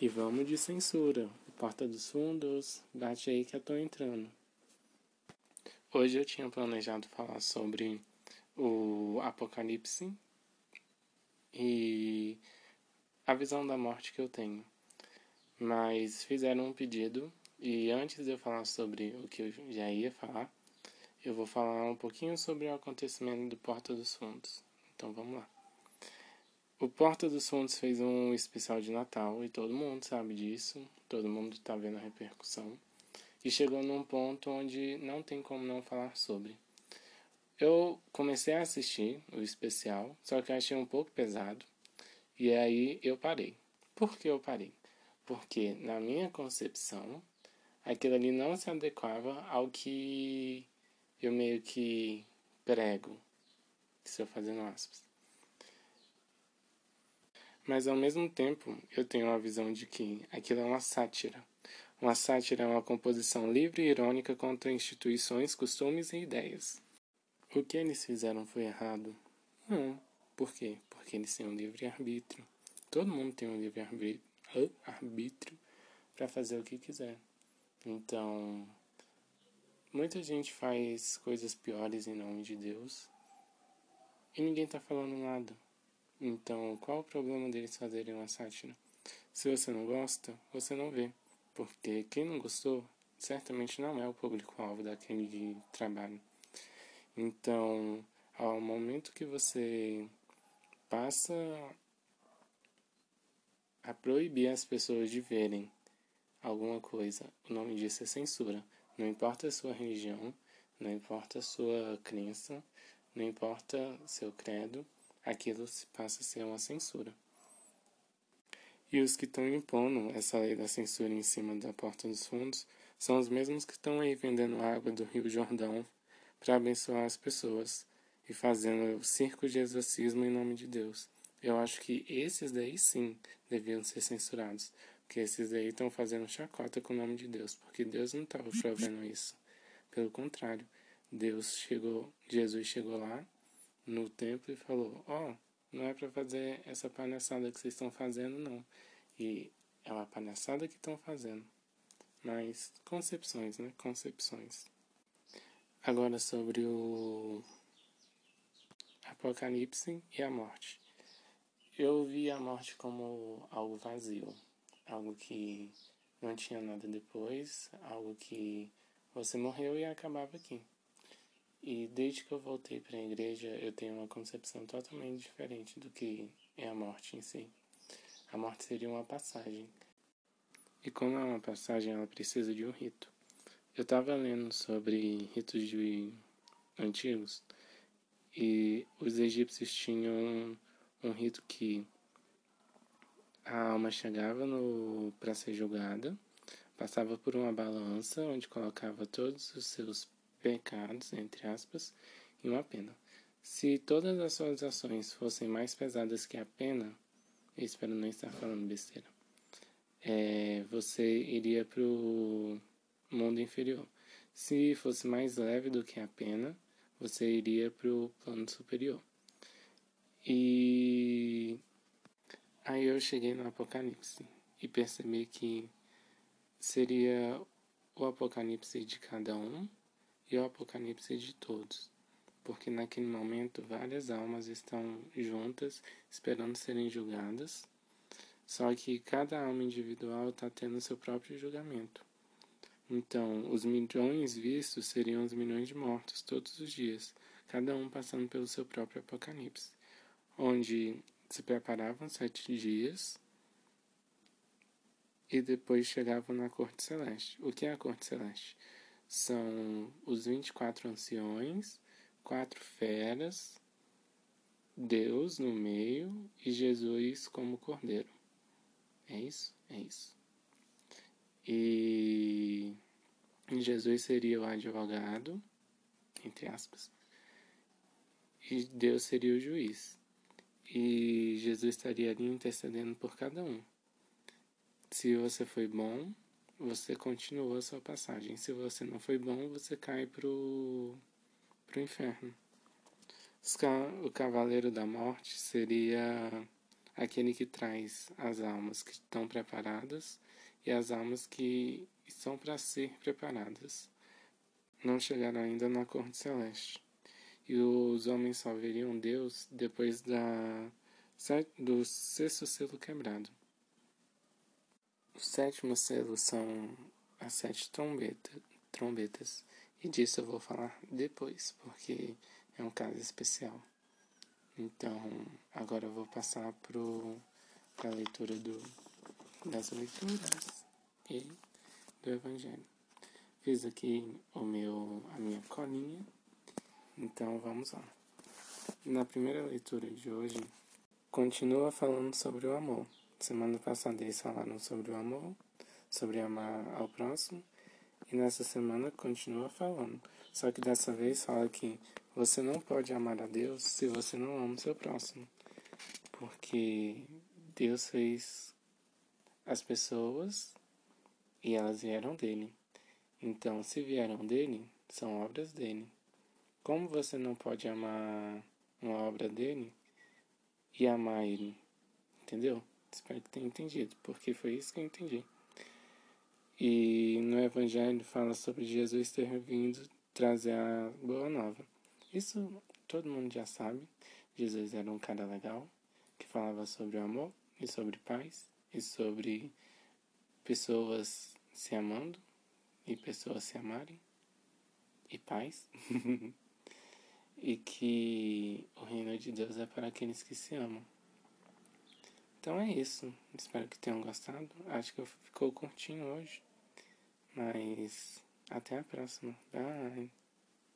E vamos de censura. Porta dos fundos, bate aí que eu tô entrando. Hoje eu tinha planejado falar sobre o Apocalipse e a visão da morte que eu tenho. Mas fizeram um pedido e antes de eu falar sobre o que eu já ia falar, eu vou falar um pouquinho sobre o acontecimento do Porta dos Fundos. Então vamos lá. O Porta dos Fundos fez um especial de Natal e todo mundo sabe disso, todo mundo está vendo a repercussão. E chegou num ponto onde não tem como não falar sobre. Eu comecei a assistir o especial, só que achei um pouco pesado. E aí eu parei. Por que eu parei? Porque na minha concepção, aquilo ali não se adequava ao que eu meio que prego. Estou fazendo aspas. Mas ao mesmo tempo, eu tenho a visão de que aquilo é uma sátira. Uma sátira é uma composição livre e irônica contra instituições, costumes e ideias. O que eles fizeram foi errado? Não. Por quê? Porque eles têm um livre-arbítrio. Todo mundo tem um livre-arbítrio para fazer o que quiser. Então, muita gente faz coisas piores em nome de Deus e ninguém está falando nada. Então, qual o problema deles fazerem uma sátira? Se você não gosta, você não vê, porque quem não gostou certamente não é o público-alvo daquele trabalho. Então, ao momento que você passa a proibir as pessoas de verem alguma coisa, o nome disso é censura. Não importa a sua religião, não importa a sua crença, não importa seu credo, aquilo passa a ser uma censura. E os que estão impondo essa lei da censura em cima da porta dos fundos são os mesmos que estão aí vendendo água do Rio Jordão para abençoar as pessoas e fazendo o circo de exorcismo em nome de Deus. Eu acho que esses daí sim deviam ser censurados, porque esses daí estão fazendo chacota com o nome de Deus, porque Deus não estava provendo isso. Pelo contrário, Deus chegou, Jesus chegou lá no templo e falou: Ó, oh, não é para fazer essa palhaçada que vocês estão fazendo, não. E é uma palhaçada que estão fazendo. Mas concepções, né? Concepções. Agora sobre o Apocalipse e a morte. Eu vi a morte como algo vazio, algo que não tinha nada depois, algo que você morreu e acabava aqui. E desde que eu voltei para a igreja, eu tenho uma concepção totalmente diferente do que é a morte em si. A morte seria uma passagem. E como é uma passagem, ela precisa de um rito. Eu estava lendo sobre ritos de antigos e os egípcios tinham um, rito que a alma chegava para ser julgada, passava por uma balança onde colocava todos os seus pecados, entre aspas, e uma pena. Se todas as suas ações fossem mais pesadas que a pena, eu espero não estar falando besteira, é, você iria para o mundo inferior. Se fosse mais leve do que a pena, você iria para o plano superior. E aí eu cheguei no Apocalipse e percebi que seria o Apocalipse de cada um e o Apocalipse de todos, porque naquele momento várias almas estão juntas esperando serem julgadas, só que cada alma individual está tendo seu próprio julgamento. Então, os milhões vistos seriam os milhões de mortos todos os dias, cada um passando pelo seu próprio Apocalipse, onde se preparavam sete dias e depois chegavam na corte celeste. O que é a corte celeste? São os 24 anciões, quatro feras, Deus no meio e Jesus como cordeiro. É isso? É isso. E Jesus seria o advogado, entre aspas, e Deus seria o juiz. E Jesus estaria ali intercedendo por cada um. Se você foi bom, você continua a sua passagem. Se você não foi bom, você cai pro, pro inferno. O Cavaleiro da Morte seria aquele que traz as almas que estão preparadas e as almas que estão para ser preparadas. Não chegaram ainda na corte celeste. E os homens só veriam Deus depois da, do sexto selo quebrado. O sétimo selo são as sete trombeta, trombetas. E disso eu vou falar depois, porque é um caso especial. Então, agora eu vou passar para a leitura do, das leituras e do Evangelho. Fiz aqui o meu, a minha colinha, então vamos lá. Na primeira leitura de hoje, continua falando sobre o amor. Semana passada eles falaram sobre o amor, sobre amar ao próximo, e nessa semana continua falando. Só que dessa vez fala que você não pode amar a Deus se você não ama o seu próximo. Porque Deus fez as pessoas e elas vieram dele. Então, se vieram dele, são obras dele. Como você não pode amar uma obra dele e amar ele? Entendeu? Espero que tenha entendido, porque foi isso que eu entendi. E no Evangelho fala sobre Jesus ter vindo trazer a boa nova. Isso todo mundo já sabe. Jesus era um cara legal que falava sobre o amor e sobre paz e sobre pessoas se amando e pessoas se amarem e paz. e que o reino de Deus é para aqueles que se amam. Então é isso. Espero que tenham gostado. Acho que ficou curtinho hoje. Mas até a próxima. Bye.